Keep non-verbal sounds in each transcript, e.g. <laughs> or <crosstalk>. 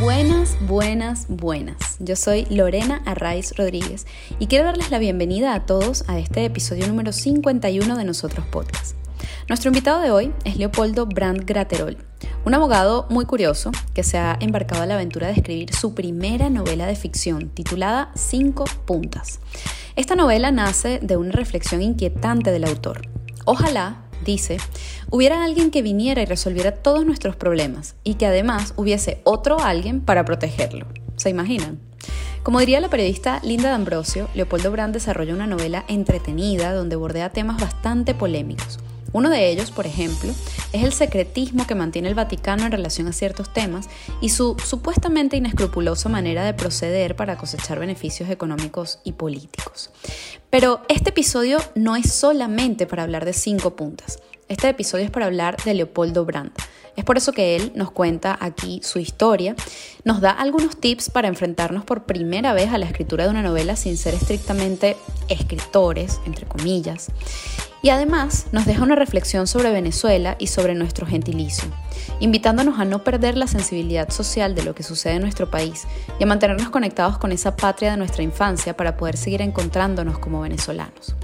Buenas, buenas, buenas. Yo soy Lorena Arraiz Rodríguez y quiero darles la bienvenida a todos a este episodio número 51 de Nosotros Podcast. Nuestro invitado de hoy es Leopoldo Brandt Graterol, un abogado muy curioso que se ha embarcado a la aventura de escribir su primera novela de ficción titulada Cinco Puntas. Esta novela nace de una reflexión inquietante del autor. Ojalá dice, hubiera alguien que viniera y resolviera todos nuestros problemas y que además hubiese otro alguien para protegerlo. ¿Se imaginan? Como diría la periodista Linda D'Ambrosio, Leopoldo Brand desarrolla una novela entretenida donde bordea temas bastante polémicos. Uno de ellos, por ejemplo, es el secretismo que mantiene el Vaticano en relación a ciertos temas y su supuestamente inescrupulosa manera de proceder para cosechar beneficios económicos y políticos. Pero este episodio no es solamente para hablar de cinco puntas. Este episodio es para hablar de Leopoldo Brandt. Es por eso que él nos cuenta aquí su historia, nos da algunos tips para enfrentarnos por primera vez a la escritura de una novela sin ser estrictamente escritores, entre comillas, y además nos deja una reflexión sobre Venezuela y sobre nuestro gentilicio, invitándonos a no perder la sensibilidad social de lo que sucede en nuestro país y a mantenernos conectados con esa patria de nuestra infancia para poder seguir encontrándonos como venezolanos.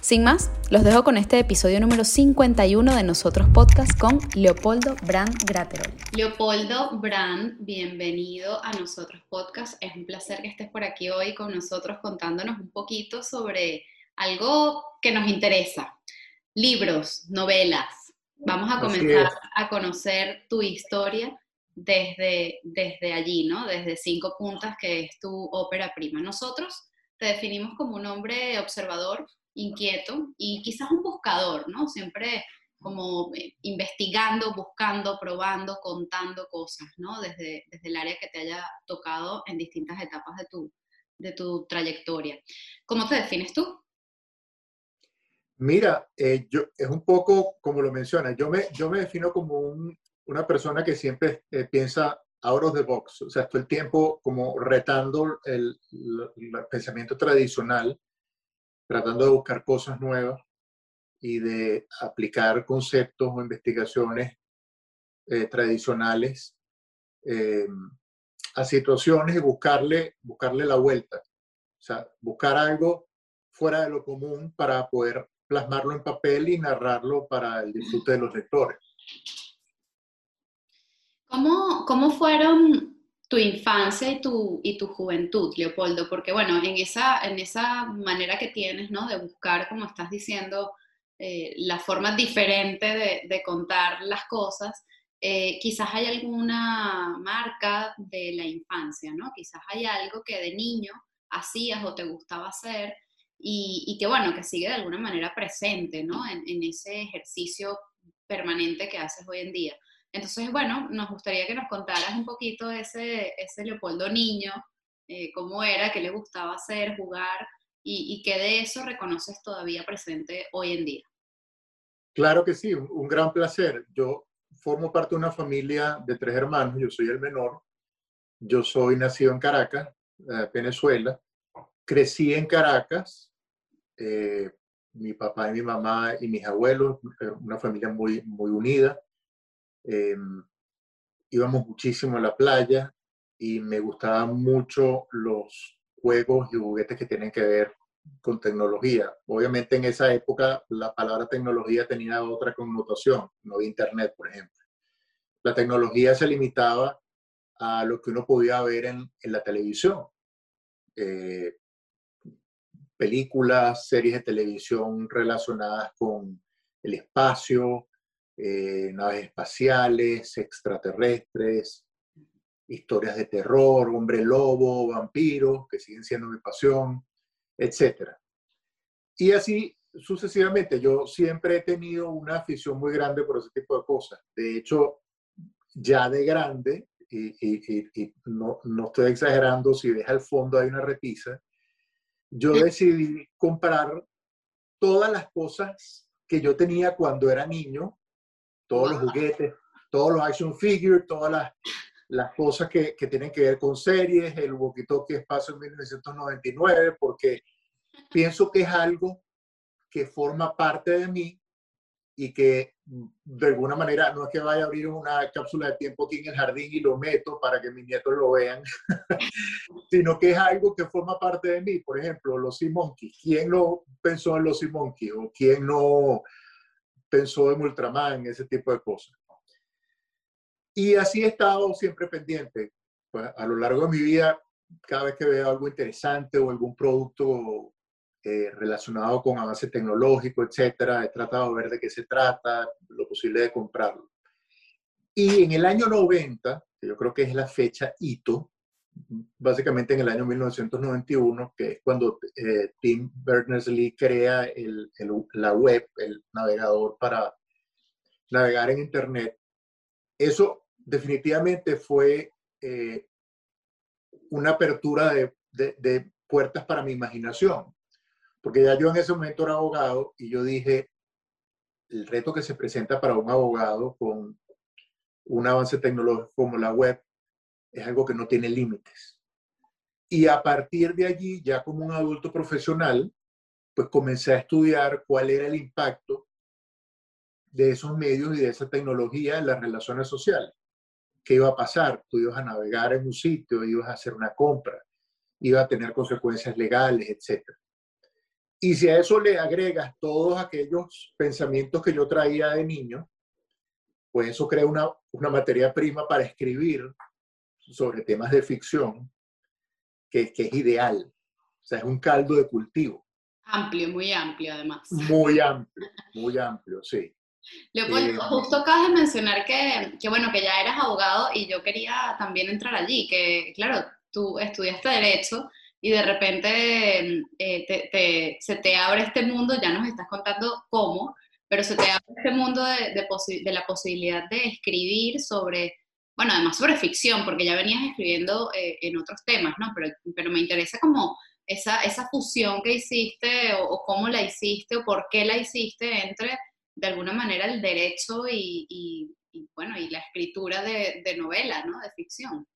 Sin más, los dejo con este episodio número 51 de Nosotros Podcast con Leopoldo Brand Graterol. Leopoldo Brand, bienvenido a Nosotros Podcast. Es un placer que estés por aquí hoy con nosotros contándonos un poquito sobre algo que nos interesa, libros, novelas. Vamos a comenzar a conocer tu historia desde, desde allí, ¿no? Desde Cinco Puntas, que es tu ópera prima. Nosotros te definimos como un hombre observador, inquieto y quizás un buscador, ¿no? Siempre como eh, investigando, buscando, probando, contando cosas, ¿no? Desde, desde el área que te haya tocado en distintas etapas de tu, de tu trayectoria. ¿Cómo te defines tú? Mira, eh, yo, es un poco como lo menciona, yo me, yo me defino como una persona que siempre eh, piensa out of the box, o sea, todo el tiempo como retando el, pensamiento tradicional, tratando de buscar cosas nuevas y de aplicar conceptos o investigaciones eh, tradicionales a situaciones y buscarle, buscarle la vuelta. O sea, buscar algo fuera de lo común para poder plasmarlo en papel y narrarlo para el disfrute de los lectores. ¿Cómo, cómo fueron tu infancia y tu, y tu juventud, Leopoldo? Porque bueno, en esa, en esa manera que tienes, ¿no? De buscar, como estás diciendo, eh, la forma diferente de, de contar las cosas, eh, quizás hay alguna marca de la infancia, ¿no? Quizás hay algo que de niño hacías o te gustaba hacer y, que bueno, que sigue de alguna manera presente, ¿no? En, ese ejercicio permanente que haces hoy en día. Entonces, bueno, nos gustaría que nos contaras un poquito ese, ese Leopoldo niño, eh, cómo era, qué le gustaba hacer, jugar, y, y qué de eso reconoces todavía presente hoy en día. Claro que sí, un, gran placer. Yo formo parte de una familia de tres hermanos, yo soy el menor, yo soy nacido en Caracas, eh, Venezuela, crecí en Caracas, eh, mi papá y mi mamá y mis abuelos, eh, una familia muy, muy unida. Em, íbamos muchísimo a la playa y me gustaban mucho los juegos y juguetes que tienen que ver con tecnología. Obviamente en esa época la palabra tecnología tenía otra connotación, no había internet, por ejemplo. La tecnología se limitaba a lo que uno podía ver en, en la televisión. Eh, películas, series de televisión relacionadas con el espacio, eh, naves espaciales, extraterrestres, historias de terror, hombre lobo, vampiros, que siguen siendo mi pasión, etc. Y así sucesivamente, yo siempre he tenido una afición muy grande por ese tipo de cosas. De hecho, ya de grande, y, no, no, estoy exagerando, si ves al fondo hay una repisa, yo decidí comprar todas las cosas que yo tenía cuando era niño, todos los juguetes, todos los action figures, todas las, las cosas que, que, tienen que ver con series, el walkie-talkie Espacio en 1999, porque pienso que es algo que forma parte de mí y que de alguna manera no es que vaya a abrir una cápsula de tiempo aquí en el jardín y lo meto para que mis nietos lo vean, <laughs> sino que es algo que forma parte de mí. Por ejemplo, los Sea. ¿Quién no pensó en los Sea? ¿O quién no pensó en Ultraman? Ese tipo de cosas. Y así he estado siempre pendiente. Pues, a lo largo de mi vida, cada vez que veo algo interesante o algún producto eh, relacionado con avance tecnológico, etcétera. He tratado de ver de qué se trata, lo posible de comprarlo. Y en el año 90, que yo creo que es la fecha hito, básicamente en el año 1991, que es cuando eh, Tim Berners-Lee crea la web, el navegador para navegar en Internet. Eso definitivamente fue eh, una apertura de, puertas para mi imaginación. Porque ya yo en ese momento era abogado y yo dije, el reto que se presenta para un abogado con un avance tecnológico como la web es algo que no tiene límites. Y a partir de allí, ya como un adulto profesional, pues comencé a estudiar cuál era el impacto de esos medios y de esa tecnología en las relaciones sociales. ¿Qué iba a pasar? Tú ibas a navegar en un sitio, ibas a hacer una compra, iba a tener consecuencias legales, etcétera. Y si a eso le agregas todos aquellos pensamientos que yo traía de niño, pues eso crea una, una materia prima para escribir sobre temas de ficción que, que, es ideal. O sea, es un caldo de cultivo. Amplio, muy amplio además. Muy amplio, muy amplio, sí. Leopoldo, eh, justo acabas de mencionar que, que, bueno, que ya eras abogado y yo quería también entrar allí, que claro, tú estudiaste Derecho y de repente eh, se te abre este mundo, ya nos estás contando cómo, pero se te abre este mundo de, la posibilidad de escribir sobre, bueno, además sobre ficción, porque ya venías escribiendo eh, en otros temas, ¿no? Pero, pero me interesa como esa, esa fusión que hiciste o, cómo la hiciste o por qué la hiciste entre, de alguna manera, el derecho y bueno, y la escritura de, de novela, ¿no? De ficción.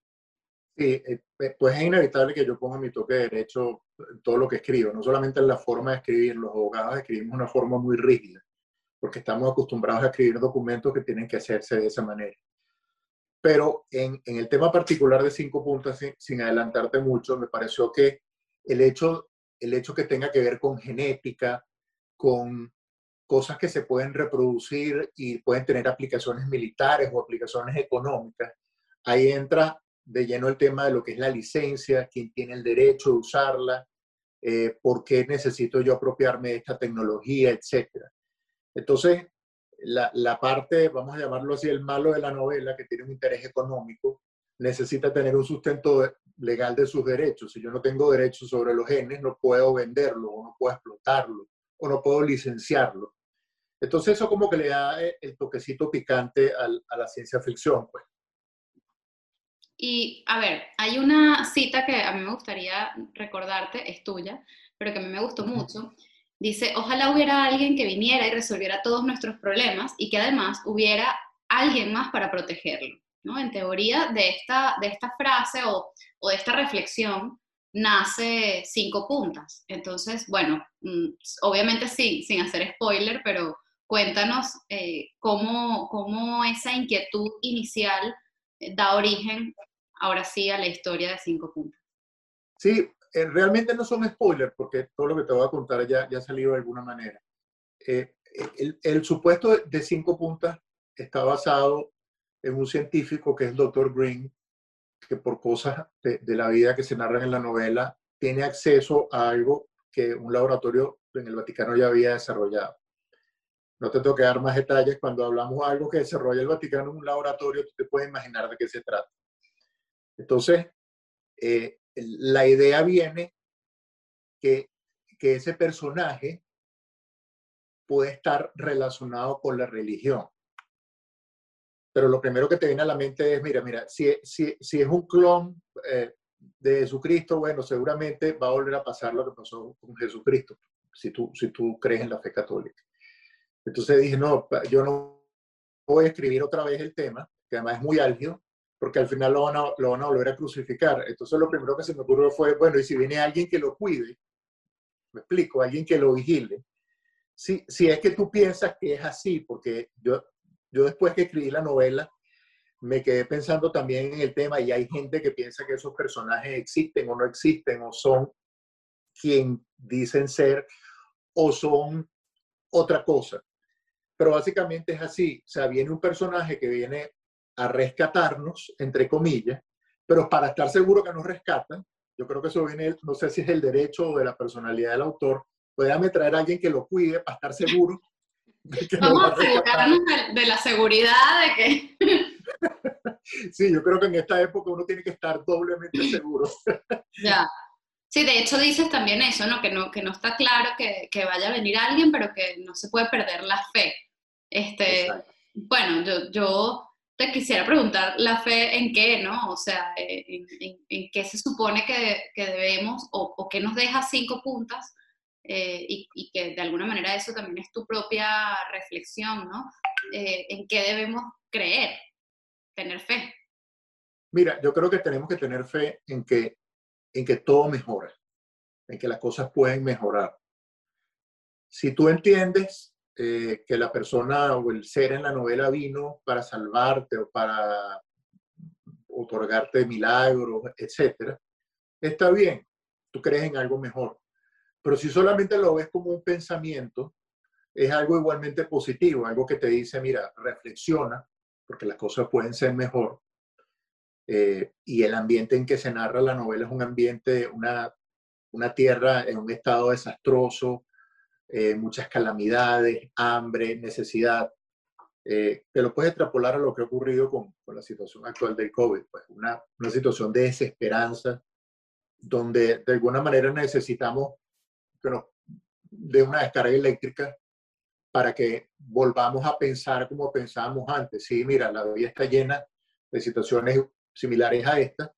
Sí, eh, pues es inevitable que yo ponga mi toque de derecho todo lo que escribo, no solamente en la forma de escribir, los abogados escribimos una forma muy rígida, porque estamos acostumbrados a escribir documentos que tienen que hacerse de esa manera. Pero en, en el tema particular de cinco puntos, sin, sin, adelantarte mucho, me pareció que el hecho, el hecho que tenga que ver con genética, con cosas que se pueden reproducir y pueden tener aplicaciones militares o aplicaciones económicas, ahí entra de lleno el tema de lo que es la licencia, quién tiene el derecho de usarla, eh, por qué necesito yo apropiarme de esta tecnología, etc. Entonces, la, la, parte, vamos a llamarlo así, el malo de la novela, que tiene un interés económico, necesita tener un sustento legal de sus derechos. Si yo no tengo derechos sobre los genes, no puedo venderlo, o no puedo explotarlo, o no puedo licenciarlo. Entonces eso como que le da eh, el toquecito picante a la ciencia ficción, pues. Y a ver, hay una cita que a mí me gustaría recordarte, es tuya, pero que a mí me gustó mucho. Dice, ojalá hubiera alguien que viniera y resolviera todos nuestros problemas y que además hubiera alguien más para protegerlo. ¿no? En teoría, de esta, de esta frase o, o de esta reflexión nace cinco puntas. Entonces, bueno, mm, obviamente sí, sin hacer spoiler, pero cuéntanos eh, cómo, cómo esa inquietud inicial eh, da origen ahora sí a la historia de cinco puntas. Sí, eh, realmente no son spoilers porque todo lo que te voy a contar ya, ya ha salido de alguna manera. Eh, el, supuesto de cinco puntas está basado en un científico que es el Dr. Green, que por cosas de, de, la vida que se narran en la novela, tiene acceso a algo que un laboratorio en el Vaticano ya había desarrollado. No te tengo que dar más detalles. Cuando hablamos de algo que desarrolla el Vaticano en un laboratorio, tú te puedes imaginar de qué se trata. Entonces, eh, la idea viene que, que ese personaje puede estar relacionado con la religión. Pero lo primero que te viene a la mente es, mira, mira, si, si, si es un clon eh, de Jesucristo, bueno, seguramente va a volver a pasar lo que pasó con Jesucristo, si tú, si tú crees en la fe católica. Entonces dije, no, yo no voy a escribir otra vez el tema, que además es muy álgido, porque al final lo van, a, lo van a volver a crucificar. Entonces lo primero que se me ocurrió fue, bueno, y si viene alguien que lo cuide, me explico, alguien que lo vigile. si, si es que tú piensas que es así, porque yo, yo después que escribí la novela, me quedé pensando también en el tema y hay gente que piensa que esos personajes existen o no existen o son quien dicen ser o son otra cosa. Pero básicamente es así, o sea, viene un personaje que viene a rescatarnos, entre comillas, pero para estar seguro que nos rescatan, yo creo que eso viene, no sé si es el derecho o de la personalidad del autor, puede traer a alguien que lo cuide para estar seguro. Vamos a asegurarnos de la seguridad de que <laughs> sí, yo creo que en esta época uno tiene que estar doblemente seguro. <laughs> ya. Sí, de hecho dices también eso, ¿no? Que no, que no está claro que, que vaya a venir alguien, pero que no se puede perder la fe. Este, bueno, yo, yo te quisiera preguntar la fe en qué, ¿no? O sea, en, en, qué se supone que, que debemos o, o, qué nos deja cinco puntas eh, y, y, que de alguna manera eso también es tu propia reflexión, ¿no? Eh, en qué debemos creer tener fe? Mira, yo creo que tenemos que tener fe en que, en que todo mejora, en que las cosas pueden mejorar. Si tú entiendes eh, que la persona o el ser en la novela vino para salvarte o para otorgarte milagros, etcétera, está bien, tú crees en algo mejor. Pero si solamente lo ves como un pensamiento, es algo igualmente positivo, algo que te dice, mira, reflexiona, porque las cosas pueden ser mejor. Eh, y el ambiente en que se narra la novela es un ambiente, una, una tierra en un estado desastroso, eh, muchas calamidades, hambre, necesidad. Eh, te lo puedes extrapolar a lo que ha ocurrido con, la situación actual del COVID, pues una, una, situación de desesperanza, donde de alguna manera necesitamos que nos, de una descarga eléctrica para que volvamos a pensar como pensábamos antes. Sí, mira, la vida está llena de situaciones similares a esta,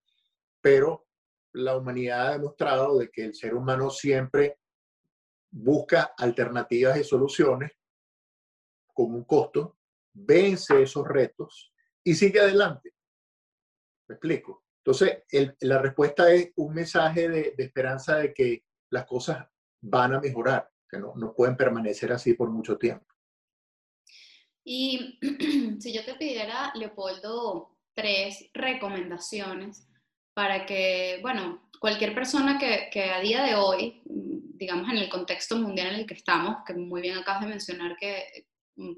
pero la humanidad ha demostrado de que el ser humano siempre busca alternativas y soluciones con un costo, vence esos retos y sigue adelante. ¿Me explico? Entonces, la respuesta es un mensaje de, esperanza de que las cosas van a mejorar no, no pueden permanecer así por mucho tiempo. Y <clears throat> si yo te pidiera, Leopoldo, tres recomendaciones para que, bueno, cualquier persona que, que, a día de hoy, digamos en el contexto mundial en el que estamos, que muy bien acabas de mencionar que mm,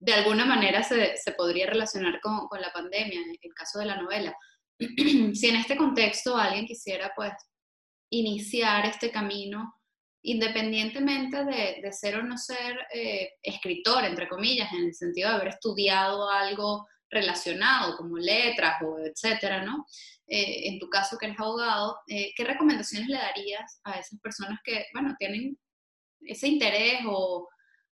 de alguna manera se, se podría relacionar con, con, la pandemia, en el caso de la novela, <clears throat> si en este contexto alguien quisiera pues iniciar este camino independientemente de, ser o no ser eh, escritor, entre comillas, en el sentido de haber estudiado algo relacionado, como letras o etcétera, ¿no? Eh, en tu caso que eres abogado, eh, ¿qué recomendaciones le darías a esas personas que, bueno, tienen ese interés o,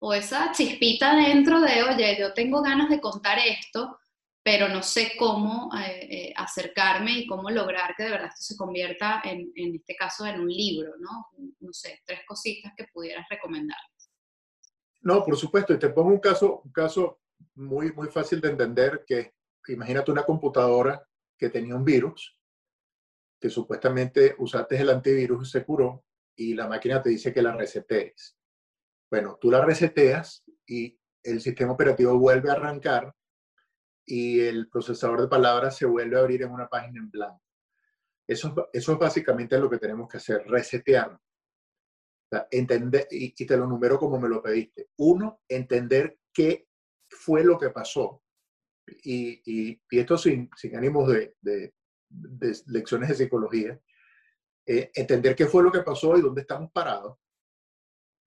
o esa chispita dentro de, oye, yo tengo ganas de contar esto, pero no sé cómo eh, eh, acercarme y cómo lograr que de verdad esto se convierta en, en este caso en un libro, ¿no? No sé, tres cositas que pudieras recomendarles. No, por supuesto, y te pongo un caso, un caso muy, muy fácil de entender, que imagínate una computadora que tenía un virus, que supuestamente usaste el antivirus y se curó, y la máquina te dice que la resetees. Bueno, tú la reseteas y el sistema operativo vuelve a arrancar y el procesador de palabras se vuelve a abrir en una página en blanco. Eso, eso es básicamente lo que tenemos que hacer, resetear. entender, y, te lo numero como me lo pediste. Uno, entender qué fue lo que pasó. Y, y, y esto sin, ánimos de, de, lecciones de psicología. Eh, entender qué fue lo que pasó y dónde estamos parados.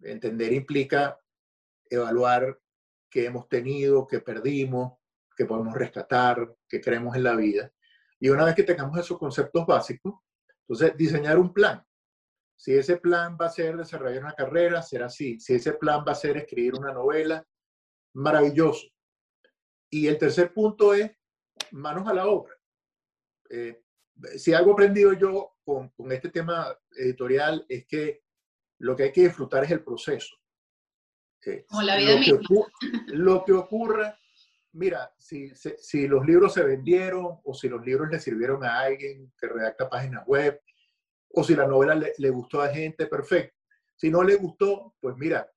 Entender implica evaluar qué hemos tenido, qué perdimos, que podemos rescatar, que creemos en la vida. Y una vez que tengamos esos conceptos básicos, entonces diseñar un plan. Si ese plan va a ser desarrollar una carrera, será así. Si ese plan va a ser escribir una novela, maravilloso. Y el tercer punto es manos a la obra. Eh, si algo aprendido yo con, con, este tema editorial es que lo que hay que disfrutar es el proceso. Eh, Como la vida lo, misma. Que lo que ocurra mira, si, si, los libros se vendieron o si los libros le sirvieron a alguien que redacta páginas web o si la novela le, gustó a gente, perfecto. Si no le gustó, pues mira,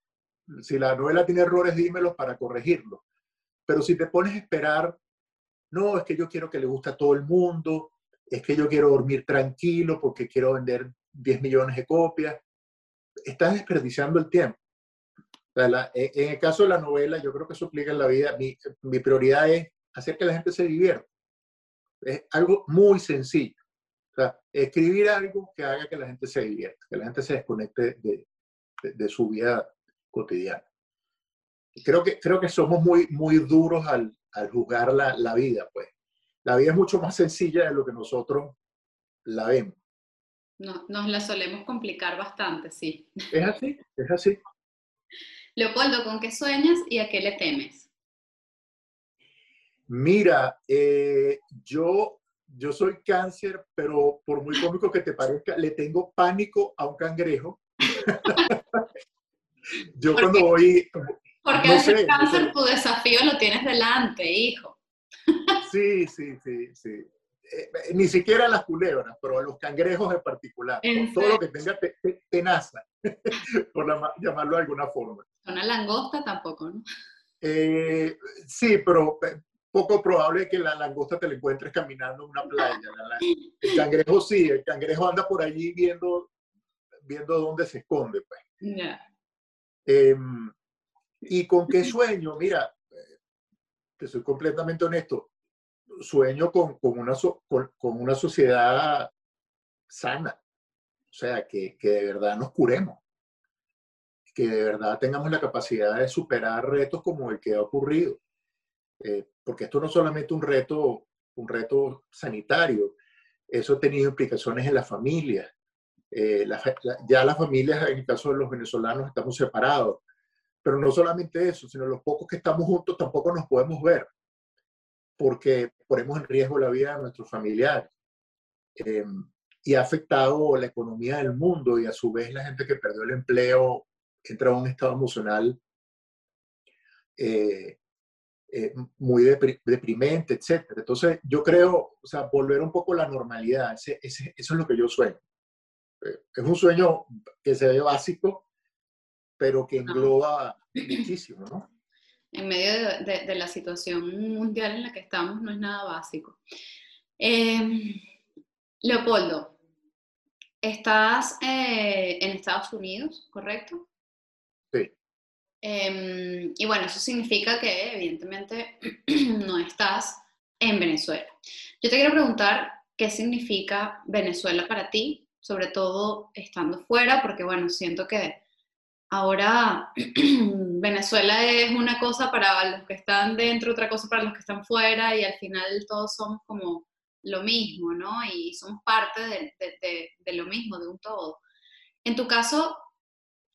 si la novela tiene errores, dímelos para corregirlos. Pero si te pones a esperar, no, es que yo quiero que le guste a todo el mundo, es que yo quiero dormir tranquilo porque quiero vender 10 millones de copias, estás desperdiciando el tiempo. E, en el caso de la novela, yo creo que eso aplica en la vida. Mi, prioridad es hacer que la gente se divierta. Es algo muy sencillo. Escribir algo que haga que la gente se divierta, que la gente se desconecte de, de, su vida cotidiana. Creo que, creo que somos muy, muy duros al, al juzgar la, la, vida, pues. La vida es mucho más sencilla de lo que nosotros la vemos. No, nos la solemos complicar bastante, sí. Es así, es así. <laughs> Leopoldo, ¿con qué sueñas y a qué le temes? Mira, eh, yo, yo soy cáncer, pero por muy cómico que te parezca, le tengo pánico a un cangrejo. <laughs> yo cuando voy... Porque no cáncer tu desafío lo tienes delante, hijo. sí, sí, sí, sí. Eh, ni siquiera las culebras, pero a los cangrejos en particular. todo lo que tenga tenaza, <laughs> por llamarlo de alguna forma. Una langosta tampoco, ¿no? Eh, sí, pero poco probable que la langosta te la encuentres caminando en una playa. el cangrejo sí, el cangrejo anda por allí viendo, viendo dónde se esconde. Pues. Em, ¿Y con qué sueño? Mira, te soy completamente honesto, sueño con, con una, con, con, una sociedad sana, o sea, que, que de verdad nos curemos que de verdad tengamos la capacidad de superar retos como el que ha ocurrido. Eh, porque esto no es solamente un reto, un reto sanitario, eso ha tenido implicaciones en la familia. Eh, ya las familias, en el caso de los venezolanos, estamos separados. Pero no solamente eso, sino los pocos que estamos juntos tampoco nos podemos ver, porque ponemos en riesgo la vida de nuestros familiares. Eh, y ha afectado la economía del mundo y a su vez la gente que perdió el empleo entra a un estado emocional eh, eh, muy deprimente, etc. Entonces, yo creo, o sea, volver un poco a la normalidad, ese, eso es lo que yo sueño. Eh, es un sueño que se ve básico, pero que engloba muchísimo, ¿no? En medio de, de, la situación mundial en la que estamos, no es nada básico. Em, Leopoldo, estás en Estados Unidos, ¿correcto? Sí. Em, y bueno, eso significa que evidentemente <clears throat> no estás en Venezuela. Yo te quiero preguntar qué significa Venezuela para ti, sobre todo estando fuera, porque bueno, siento que ahora <clears throat> Venezuela es una cosa para los que están dentro, otra cosa para los que están fuera, y al final todos somos como lo mismo, ¿no? Y somos parte de, de, lo mismo, de un todo. En tu caso,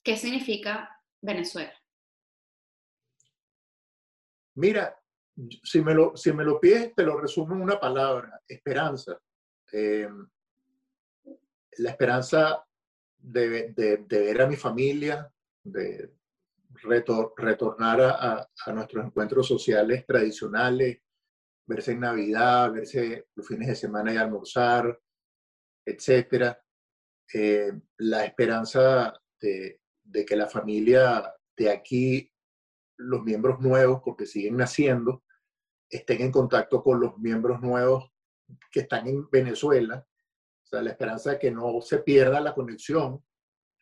¿qué significa Venezuela? Mira, si me lo, si me lo pides, te lo resumo en una palabra, esperanza. Eh, la esperanza de, ver a mi familia, de retornar a, nuestros encuentros sociales tradicionales, verse en Navidad, verse los fines de semana y almorzar, etc. Eh, la esperanza de, de que la familia de aquí los miembros nuevos, porque siguen naciendo, estén en contacto con los miembros nuevos que están en Venezuela. O sea, la esperanza de que no se pierda la conexión,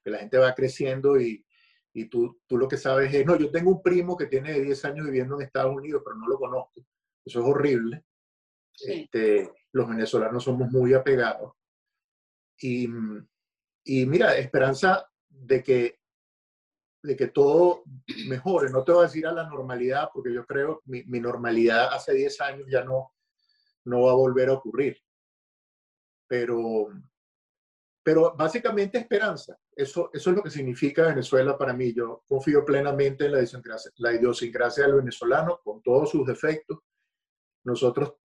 que la gente va creciendo y, y tú, tú lo que sabes es, no, yo tengo un primo que tiene 10 años viviendo en Estados Unidos, pero no lo conozco. Eso es horrible. Este, los venezolanos somos muy apegados. Y, y mira, esperanza de que de que todo mejore. No te voy a decir a la normalidad, porque yo creo que mi, normalidad hace 10 años ya no, no va a volver a ocurrir. Pero, pero básicamente esperanza. Eso, eso es lo que significa Venezuela para mí. Yo confío plenamente en la idiosincrasia, la idiosincrasia del venezolano, con todos sus defectos. Nosotros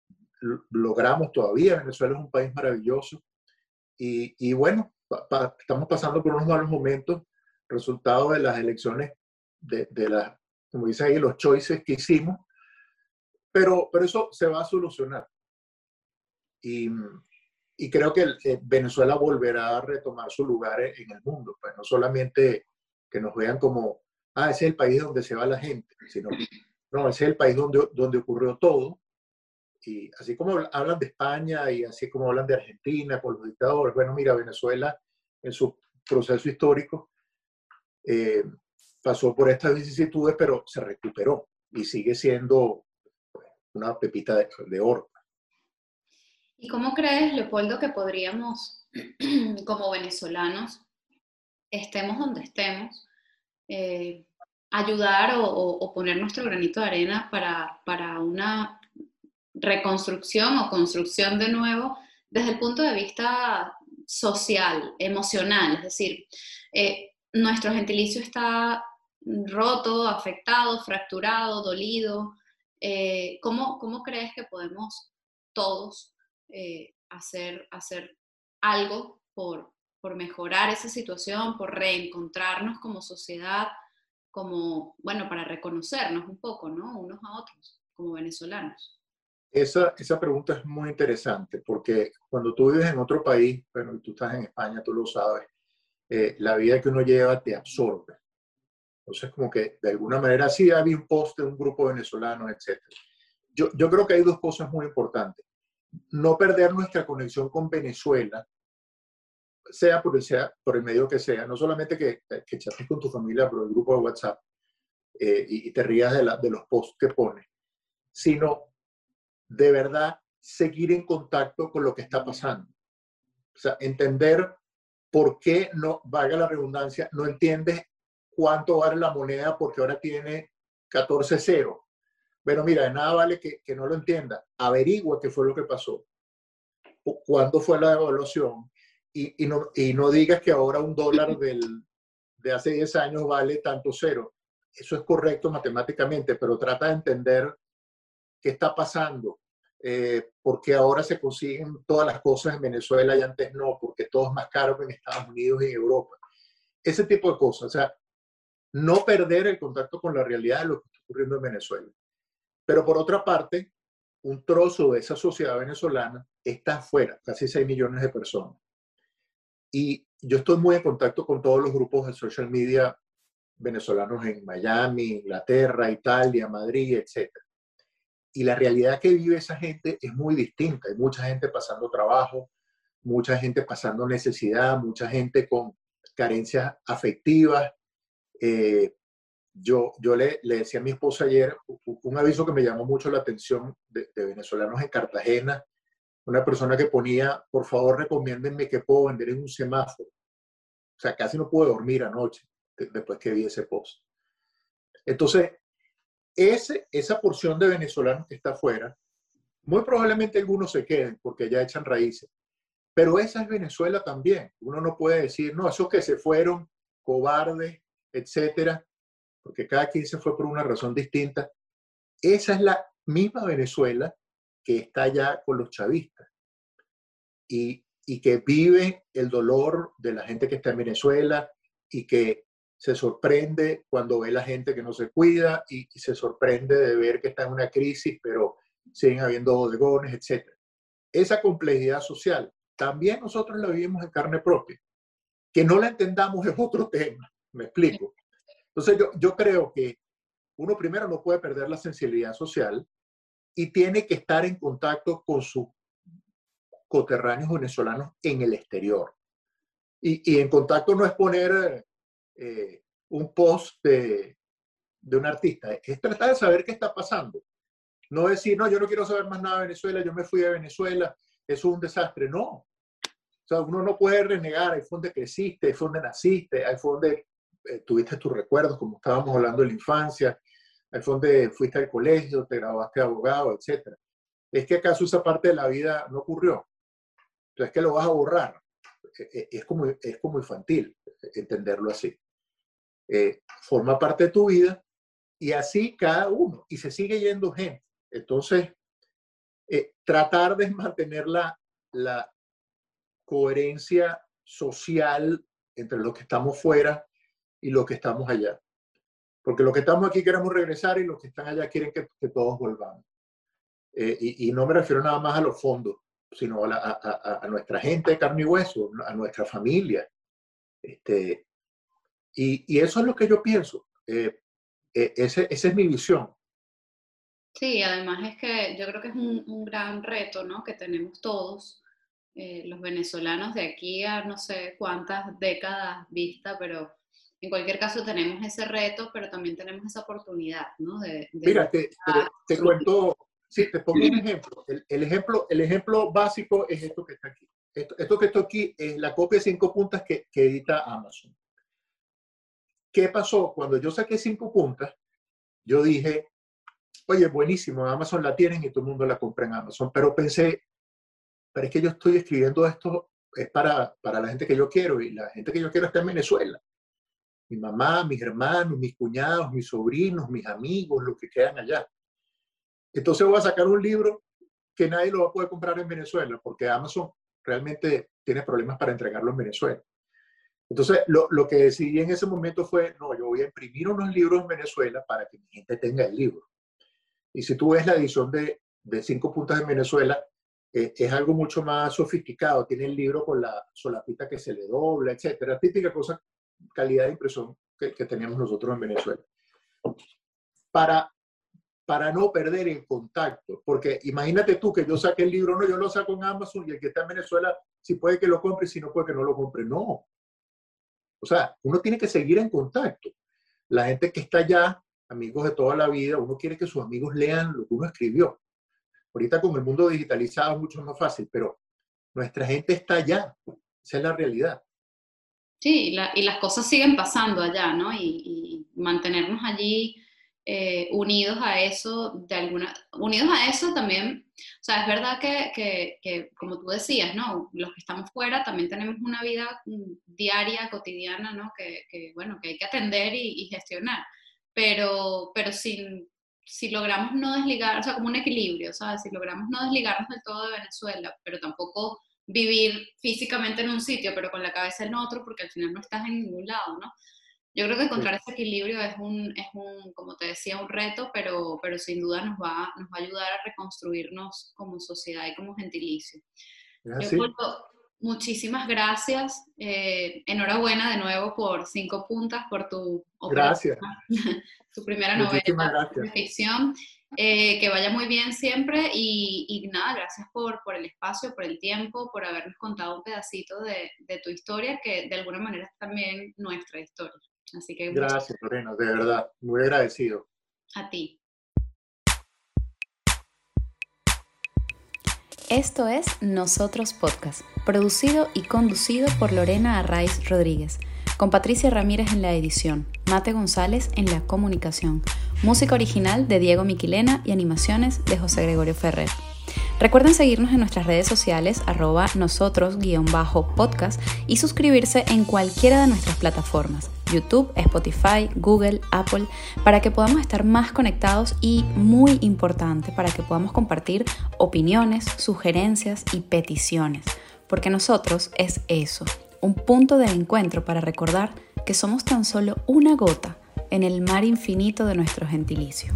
logramos todavía, Venezuela es un país maravilloso. Y, y bueno, estamos pasando por unos malos momentos, resultado de las elecciones, de, de las, como dice ahí, los choices que hicimos, pero, pero eso se va a solucionar. Y, y creo que eh, Venezuela volverá a retomar su lugar en el mundo, pues no solamente que nos vean como ah, ese es el país donde se va la gente, sino, no, ese es el país donde, donde ocurrió todo. Y así como hablan de España y así como hablan de Argentina con los dictadores, bueno, mira, Venezuela en su proceso histórico eh, pasó por estas vicisitudes, pero se recuperó y sigue siendo una pepita de oro. ¿Y cómo crees, Leopoldo, que podríamos, <clears throat> como venezolanos, estemos donde estemos, eh, ayudar o, poner nuestro granito de arena para, para, una reconstrucción o construcción de nuevo desde el punto de vista social, emocional? Es decir, eh, nuestro gentilicio está roto, afectado, fracturado, dolido. Eh, ¿cómo, ¿cómo, crees que podemos todos eh, hacer, hacer algo por, por mejorar esa situación, por reencontrarnos como sociedad, como, bueno, para reconocernos un poco, ¿no? Unos a otros, como venezolanos. Esa, esa pregunta es muy interesante porque cuando tú vives en otro país, bueno, tú estás en España, tú lo sabes, eh, la vida que uno lleva te absorbe. Entonces, como que de alguna manera sí había un post de un grupo venezolano, etc. Yo, yo creo que hay dos cosas muy importantes. No perder nuestra conexión con Venezuela, sea por el, sea por el medio que sea, no solamente que, que con tu familia por el grupo de WhatsApp eh, y, te rías de, la, de los posts que pones, sino de verdad seguir en contacto con lo que está pasando. Entender por qué no, valga la redundancia, no entiendes cuánto vale la moneda porque ahora tiene 14-0. Pero mira, de nada vale que, que, no lo entienda. Averigua qué fue lo que pasó, cuándo fue la devaluación y, y, no, y no digas que ahora un dólar <laughs> del, de hace 10 años vale tanto cero. Eso es correcto matemáticamente, pero trata de entender qué está pasando, eh, porque ahora se consiguen todas las cosas en Venezuela y antes no, porque todo es más caro que en Estados Unidos y en Europa. Ese tipo de cosas. O sea, no perder el contacto con la realidad de lo que está ocurriendo en Venezuela. Pero por otra parte, un trozo de esa sociedad venezolana está afuera, casi 6 millones de personas. Y yo estoy muy en contacto con todos los grupos de social media venezolanos en Miami, Inglaterra, Italia, Madrid, etc. Y la realidad que vive esa gente es muy distinta. Hay mucha gente pasando trabajo, mucha gente pasando necesidad, mucha gente con carencias afectivas, eh, yo, yo le, le, decía a mi esposa ayer un aviso que me llamó mucho la atención de, venezolanos en Cartagena, una persona que ponía, por favor, recomiéndenme que puedo vender en un semáforo. O sea, casi no pude dormir anoche después que vi ese post. Entonces, ese, esa porción de venezolanos que está afuera, muy probablemente algunos se queden porque ya echan raíces. Pero esa es Venezuela también. Uno no puede decir, no, esos que se fueron, cobardes, etcétera, porque cada quien se fue por una razón distinta. Esa es la misma Venezuela que está allá con los chavistas y, y que vive el dolor de la gente que está en Venezuela y que se sorprende cuando ve la gente que no se cuida y, y se sorprende de ver que está en una crisis, pero siguen habiendo bodegones, etc. Esa complejidad social también nosotros la vivimos en carne propia. Que no la entendamos es otro tema. ¿Me explico? Entonces yo, yo creo que uno primero no puede perder la sensibilidad social y tiene que estar en contacto con sus coterráneos venezolanos en el exterior. Y, y en contacto no es poner eh, un post de, de, un artista, es tratar de saber qué está pasando. No decir, no, yo no quiero saber más nada de Venezuela, yo me fui de Venezuela, eso es un desastre. No. O sea, uno no puede renegar, ahí fue donde creciste, ahí fue donde naciste, ahí fue donde eh, tuviste tus recuerdos, como estábamos hablando de la infancia, al fondo fuiste al colegio, te graduaste de abogado, etc. ¿Es que acaso esa parte de la vida no ocurrió? Entonces, que lo vas a borrar? E, e, es como, es como infantil entenderlo así. Eh, forma parte de tu vida y así cada uno, y se sigue yendo gente. Entonces, eh, tratar de mantener la, la coherencia social entre los que estamos fuera y los que estamos allá. Porque los que estamos aquí queremos regresar y los que están allá quieren que, todos volvamos. Eh, y, no me refiero nada más a los fondos, sino a, nuestra gente de carne y hueso, a nuestra familia. Este, y, eso es lo que yo pienso. eh, eh, ese, esa es mi visión. Sí, además es que yo creo que es un, un gran reto, ¿no? Que tenemos todos, eh, los venezolanos de aquí a no sé cuántas décadas vista, pero en cualquier caso tenemos ese reto, pero también tenemos esa oportunidad, ¿no? De, Mira, te, te, cuento, sí, te pongo un ejemplo. El, ejemplo. el ejemplo básico es esto que está aquí. Esto, esto que está aquí es la copia de cinco puntas que, que edita Amazon. ¿Qué pasó? Cuando yo saqué cinco puntas, yo dije, oye, buenísimo, Amazon la tienen y todo el mundo la compra en Amazon. Pero pensé, pero es que yo estoy escribiendo esto, es para, para la gente que yo quiero y la gente que yo quiero está en Venezuela. Mi mamá, mis hermanos, mis cuñados, mis sobrinos, mis amigos, los que quedan allá. Entonces voy a sacar un libro que nadie lo va a poder comprar en Venezuela porque Amazon realmente tiene problemas para entregarlo en Venezuela. Entonces, lo, lo, que decidí en ese momento fue, no, yo voy a imprimir unos libros en Venezuela para que mi gente tenga el libro. Y si tú ves la edición de, de cinco puntas en Venezuela, eh, es algo mucho más sofisticado. Tiene el libro con la solapita que se le dobla, etcétera. Típica cosa, calidad de impresión que, teníamos nosotros en Venezuela. Para, para no perder el contacto, porque imagínate tú que yo saque el libro, no, yo lo saco en Amazon y el que está en Venezuela, si puede que lo compre, si no puede que no lo compre. No. O sea, uno tiene que seguir en contacto. La gente que está allá, amigos de toda la vida, uno quiere que sus amigos lean lo que uno escribió. Ahorita con el mundo digitalizado es mucho más fácil, pero nuestra gente está allá. Esa es la realidad. Sí, y, las cosas siguen pasando allá, ¿no? Y, mantenernos allí eh, unidos a eso, de alguna, unidos a eso también, o sea, es verdad que, que, como tú decías, ¿no? Los que estamos fuera también tenemos una vida diaria, cotidiana, ¿no? Que, bueno, que hay que atender y, y gestionar, pero, pero sin, si logramos no desligar, o sea, como un equilibrio, ¿sabes? Si logramos no desligarnos del todo de Venezuela, pero tampoco vivir físicamente en un sitio, pero con la cabeza en otro, porque al final no estás en ningún lado, ¿no? Yo creo que encontrar ese equilibrio es un, es un, como te decía, un reto, pero, pero sin duda nos va, nos va a ayudar a reconstruirnos como sociedad y como gentilicio. muchísimas gracias. Eh, enhorabuena de nuevo por cinco puntas, por tu, gracias. <laughs> tu primera novela de ficción. Eh, que vaya muy bien siempre y, nada, gracias por, por, el espacio, por el tiempo, por habernos contado un pedacito de, de, tu historia, que de alguna manera es también nuestra historia. Así que gracias, Lorena, de verdad, muy agradecido. A ti. Esto es Nosotros Podcast, producido y conducido por Lorena Arraiz Rodríguez con Patricia Ramírez en la edición, Mate González en la comunicación, música original de Diego Miquilena y animaciones de José Gregorio Ferrer. Recuerden seguirnos en nuestras redes sociales arroba nosotros-podcast y suscribirse en cualquiera de nuestras plataformas, YouTube, Spotify, Google, Apple, para que podamos estar más conectados y, muy importante, para que podamos compartir opiniones, sugerencias y peticiones, porque nosotros es eso, un punto de encuentro para recordar que somos tan solo una gota en el mar infinito de nuestro gentilicio.